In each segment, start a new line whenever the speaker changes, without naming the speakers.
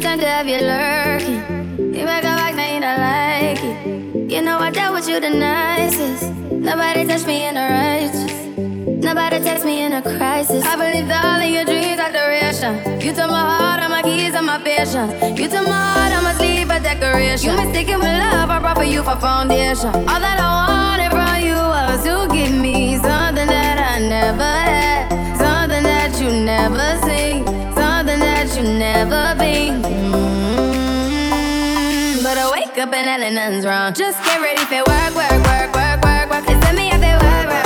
time to have you lurking. You make a back, now you don't like it. You know I dealt with you the nicest. Nobody touched me in a righteous. Nobody text me in a crisis. I believed all of your dreams are duration. You took my heart, all my keys, and my patience. You took my heart, I must leave a decoration. You mistaken with love, I brought for you for foundation. All that I wanted from you was to give me something that I never had, something that you never seen, that you never been. Mm, But I wake up and nothing's wrong. Just get ready for work, work, work, work, work, work. It's me work, work, work, work,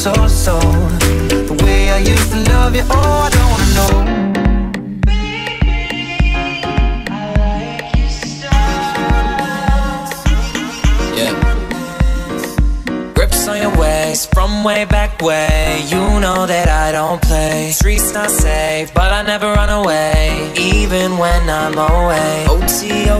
So, so. The way I used to love you, oh, I don't wanna know. Baby, I like
yeah. Grips on your waist from way back way. You know that I don't play. Streets not safe, but I never run away, even when I'm away. OT, OT.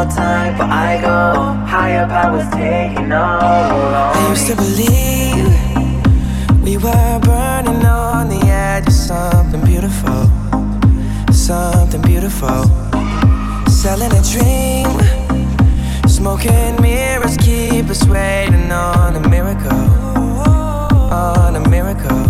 More time, but I go higher powers taking over.
I used to believe we were burning on the edge of something beautiful, something beautiful. Selling a dream, smoking mirrors keep us waiting on a miracle, on a miracle.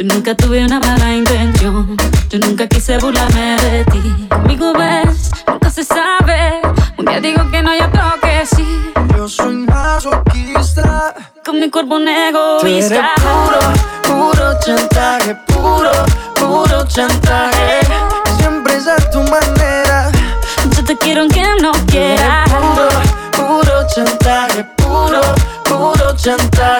Yo nunca tuve una mala intención. Yo nunca quise burlarme de ti. Conmigo ves, nunca se sabe. Un día digo que no, y otro que sí.
Yo soy masoquista
Con mi cuerpo un egoísta.
puro, puro chantaje, puro, puro chantaje. Siempre es a tu manera.
Yo te quiero aunque no quiera.
Puro, puro chantaje, puro, puro chantaje.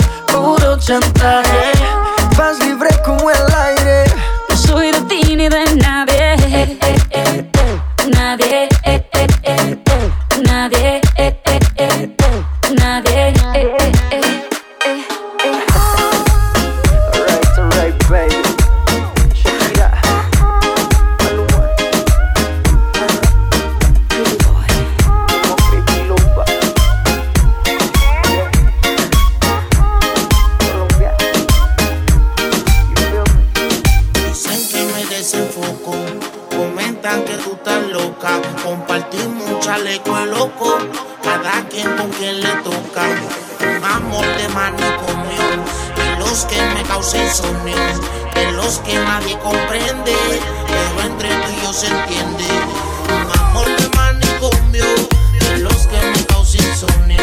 puro chantaje. Vas libre como el aire.
No soy de ti ni de nadie eh, eh, eh, eh. Nadie eh, eh, eh, eh. Nadie
insomnio, de los que nadie comprende, pero entre tú y yo se entiende. Un amor de manicomio, de los que me causa insomnio,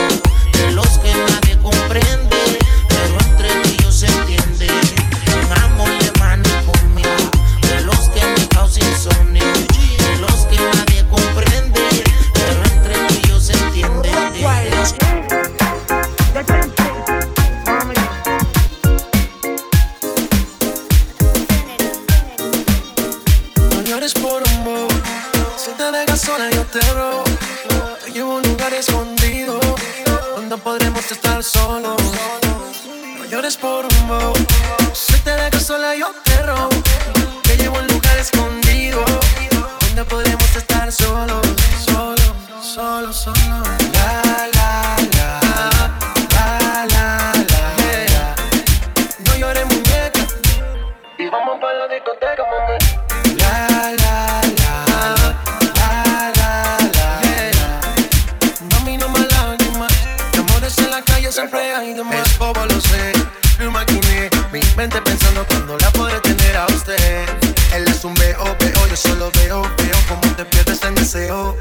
deseo.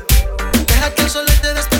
Deja que el sol te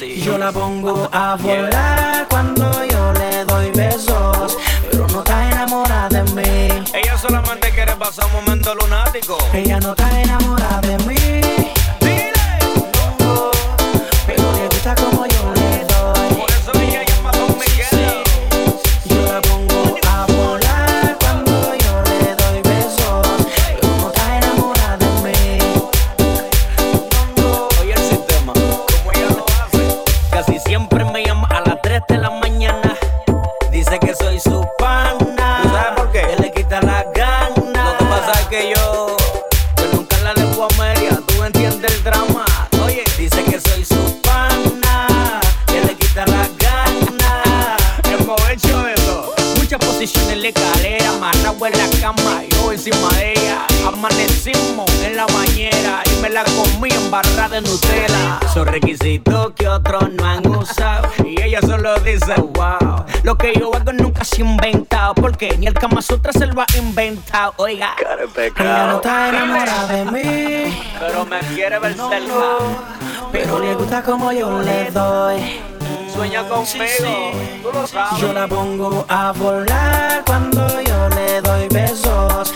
see. oiga. Cara Ella no está enamorada de mí. Pero
me quiere ver no,
pero le gusta como yo le doy.
Sueña conmigo, sí,
Yo la pongo a volar cuando yo le doy besos.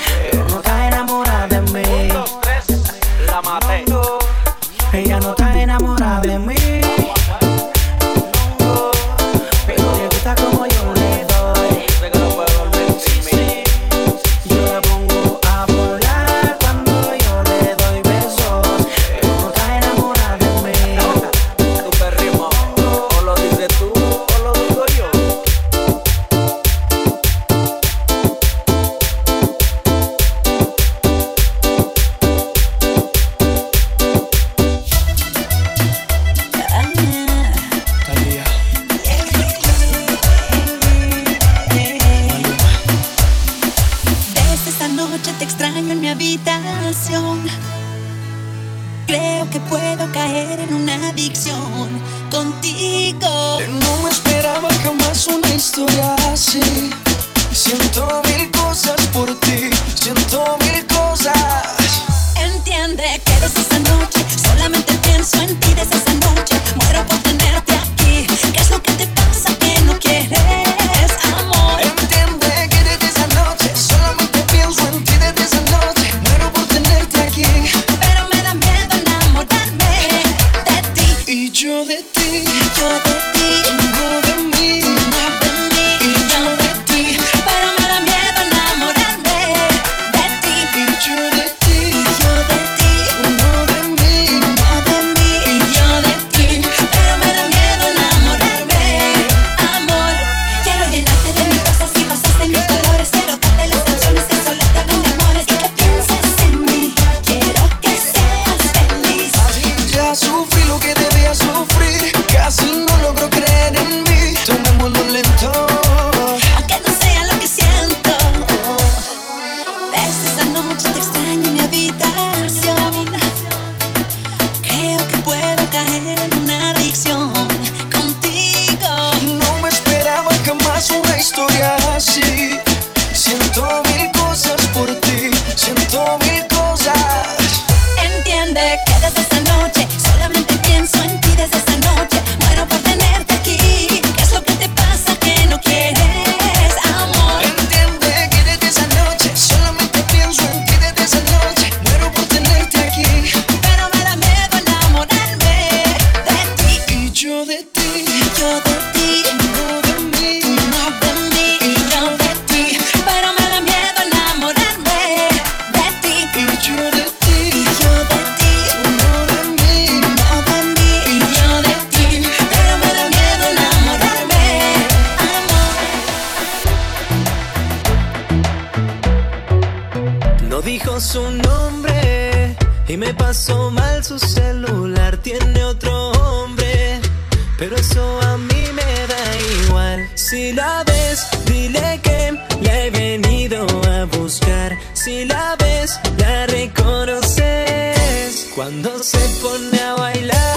dijo su nombre y me pasó mal su celular. Tiene otro hombre, pero eso a mí me da igual. Si la ves, dile que la he venido a buscar. Si la ves, la reconoces cuando se pone a bailar.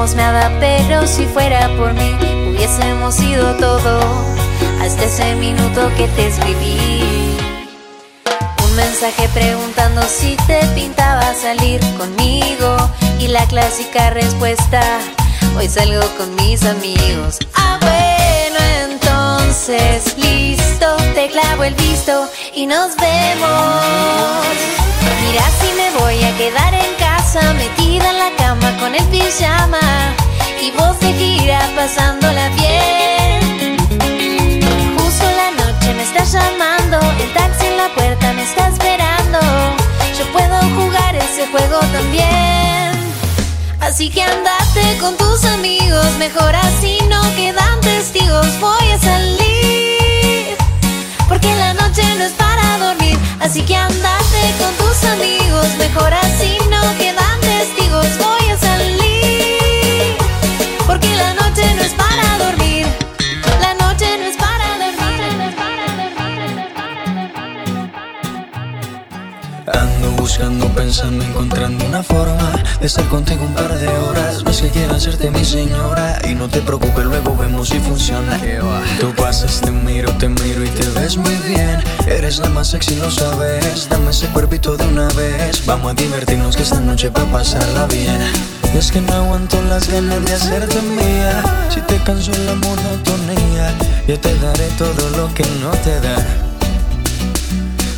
Somos nada, pero si fuera por mí, hubiésemos sido todo hasta ese minuto que te escribí. Un mensaje preguntando si te pintaba salir conmigo y la clásica respuesta, hoy salgo con mis amigos. Ah, bueno, entonces listo, te clavo el visto y nos vemos. Mira si me voy a quedar en casa metida en la cama con el pijama y vos gira pasándola bien. Justo la noche me estás llamando, el taxi en la puerta me está esperando. Yo puedo jugar ese juego también. Así que andate con tus amigos, mejor así no quedan testigos. Voy a salir, porque la noche no es para dormir. Así que andate con tus amigos, mejor así no quedan Voy a salir, porque la noche no es para
Ando buscando, pensando, encontrando una forma de estar contigo un par de horas. Es que quiera hacerte mi señora y no te preocupes, luego vemos si funciona. Tú pasas, te miro, te miro y te ves muy bien. Eres la más sexy, lo sabes. Dame ese cuerpito de una vez. Vamos a divertirnos que esta noche va a pasarla bien. Y es que no aguanto las ganas de hacerte mía. Si te canso la monotonía, yo te daré todo lo que no te da.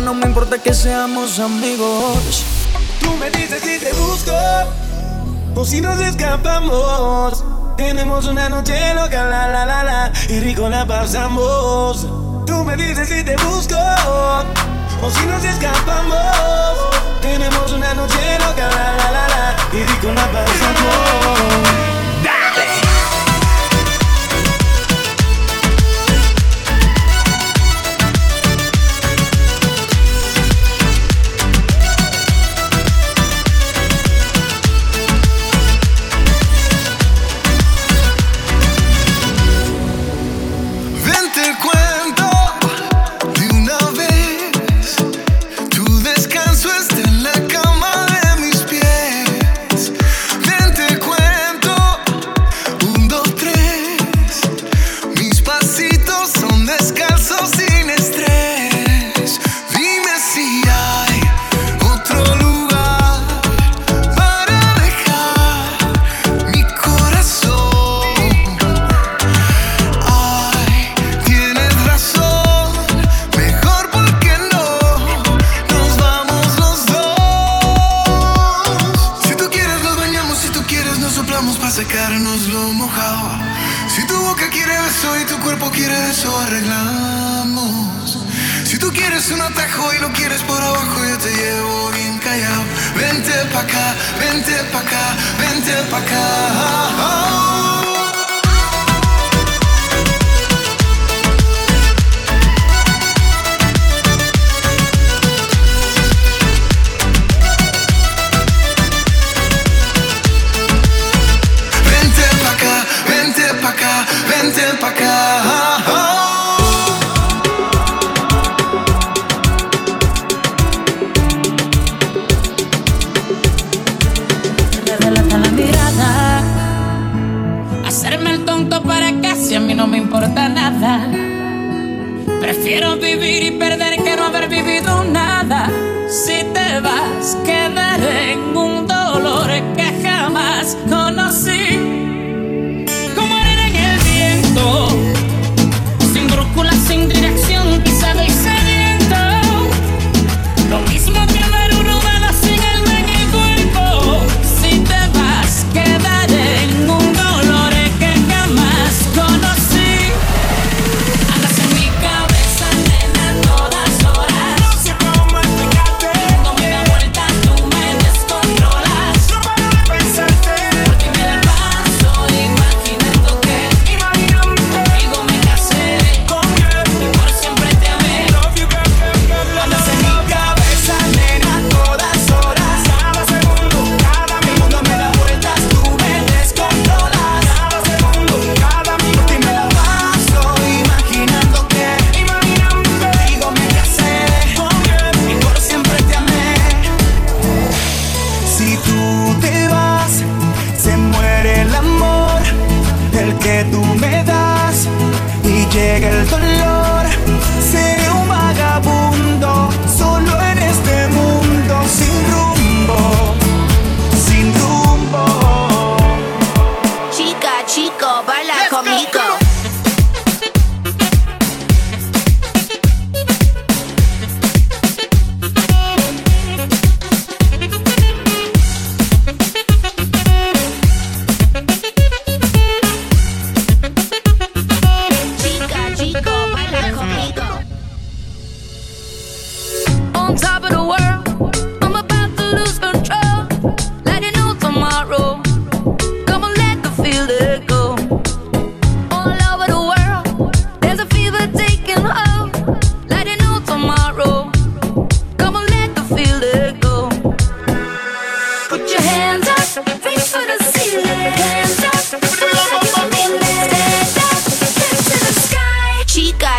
No me importa que seamos amigos.
Tú me dices si te busco o si nos escapamos. Tenemos una noche loca, la la la la, y rico la pasamos. Tú me dices si te busco o si nos escapamos. Tenemos una noche loca, la la la la,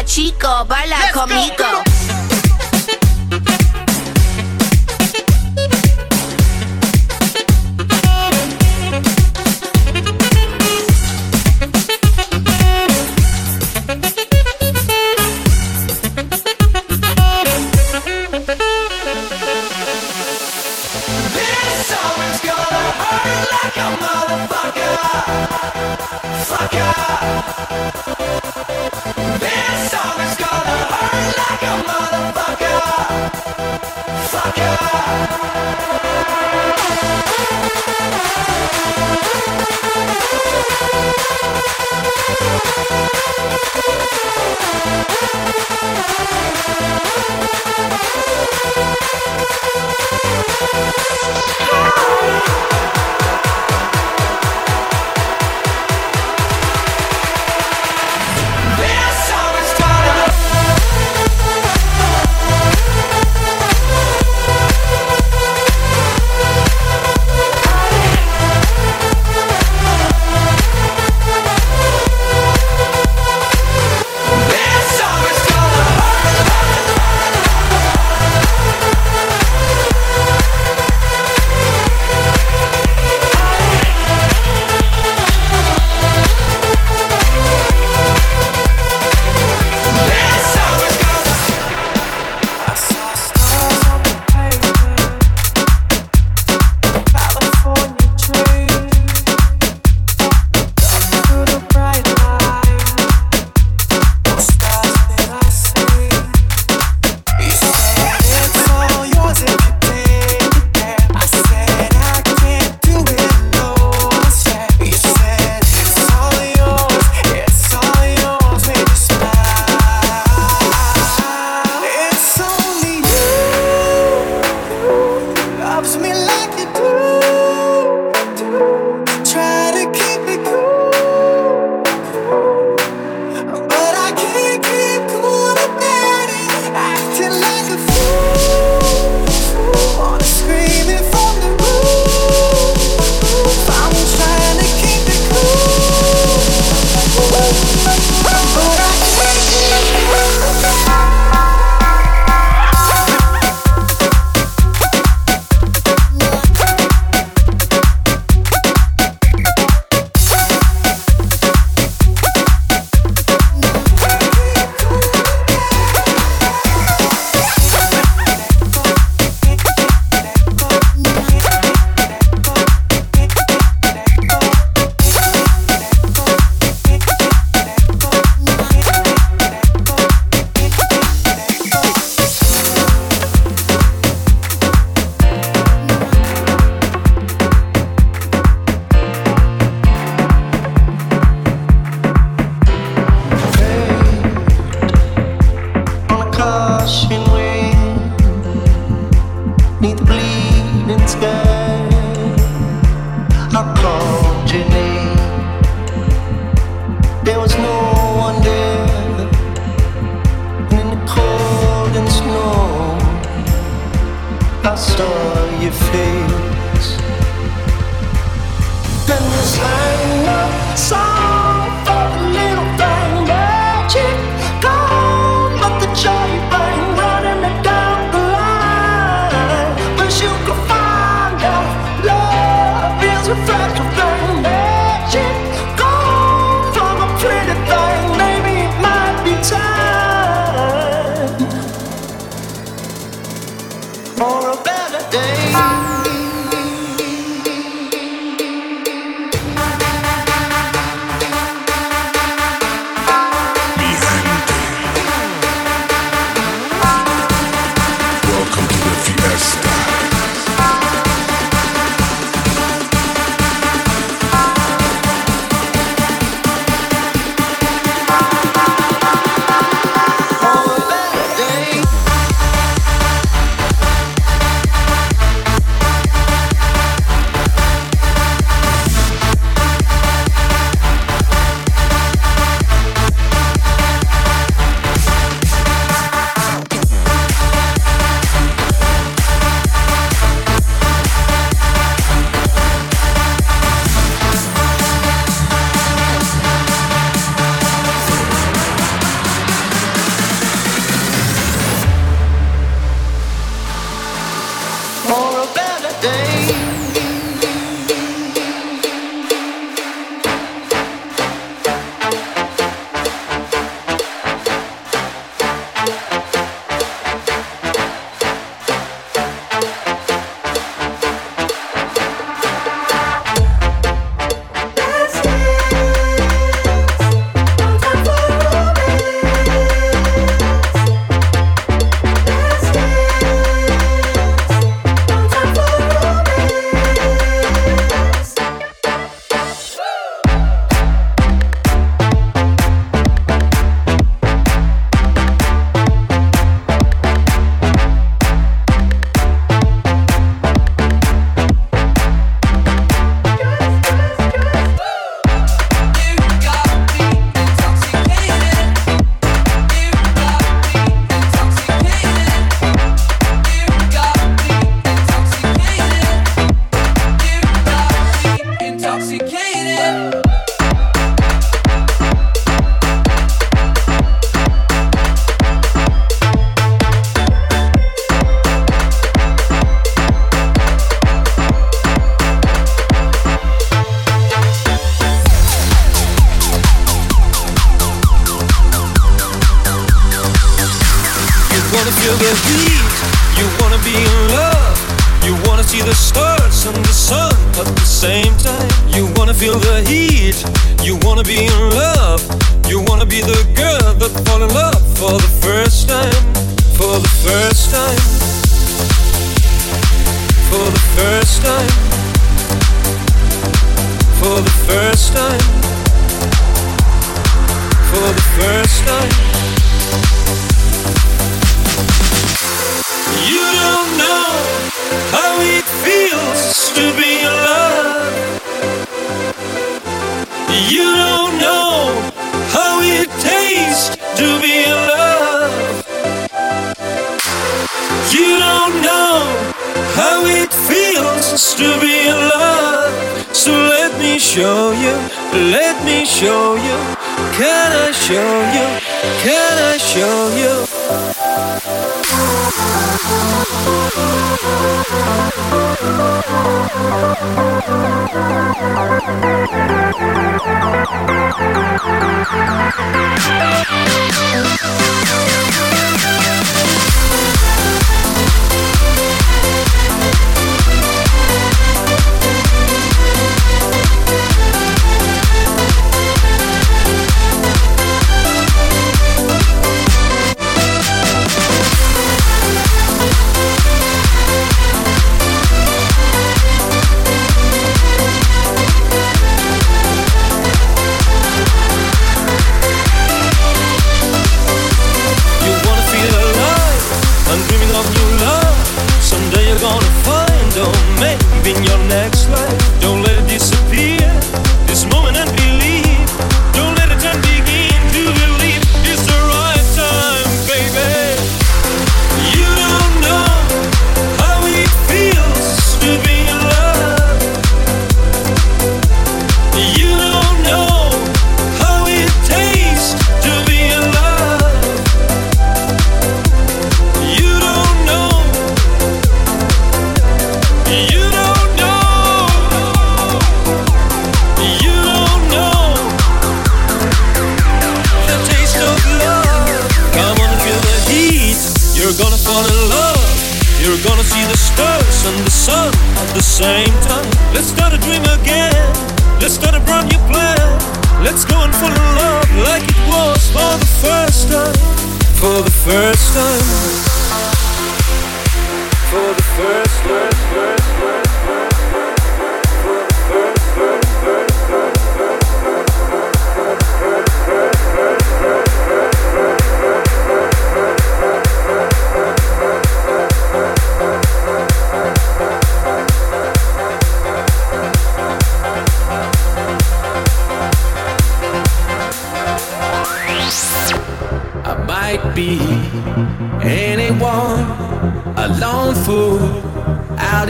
chico, baila conmigo. day. show you? Let me show you. Can I show you? Can I show you?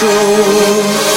Control.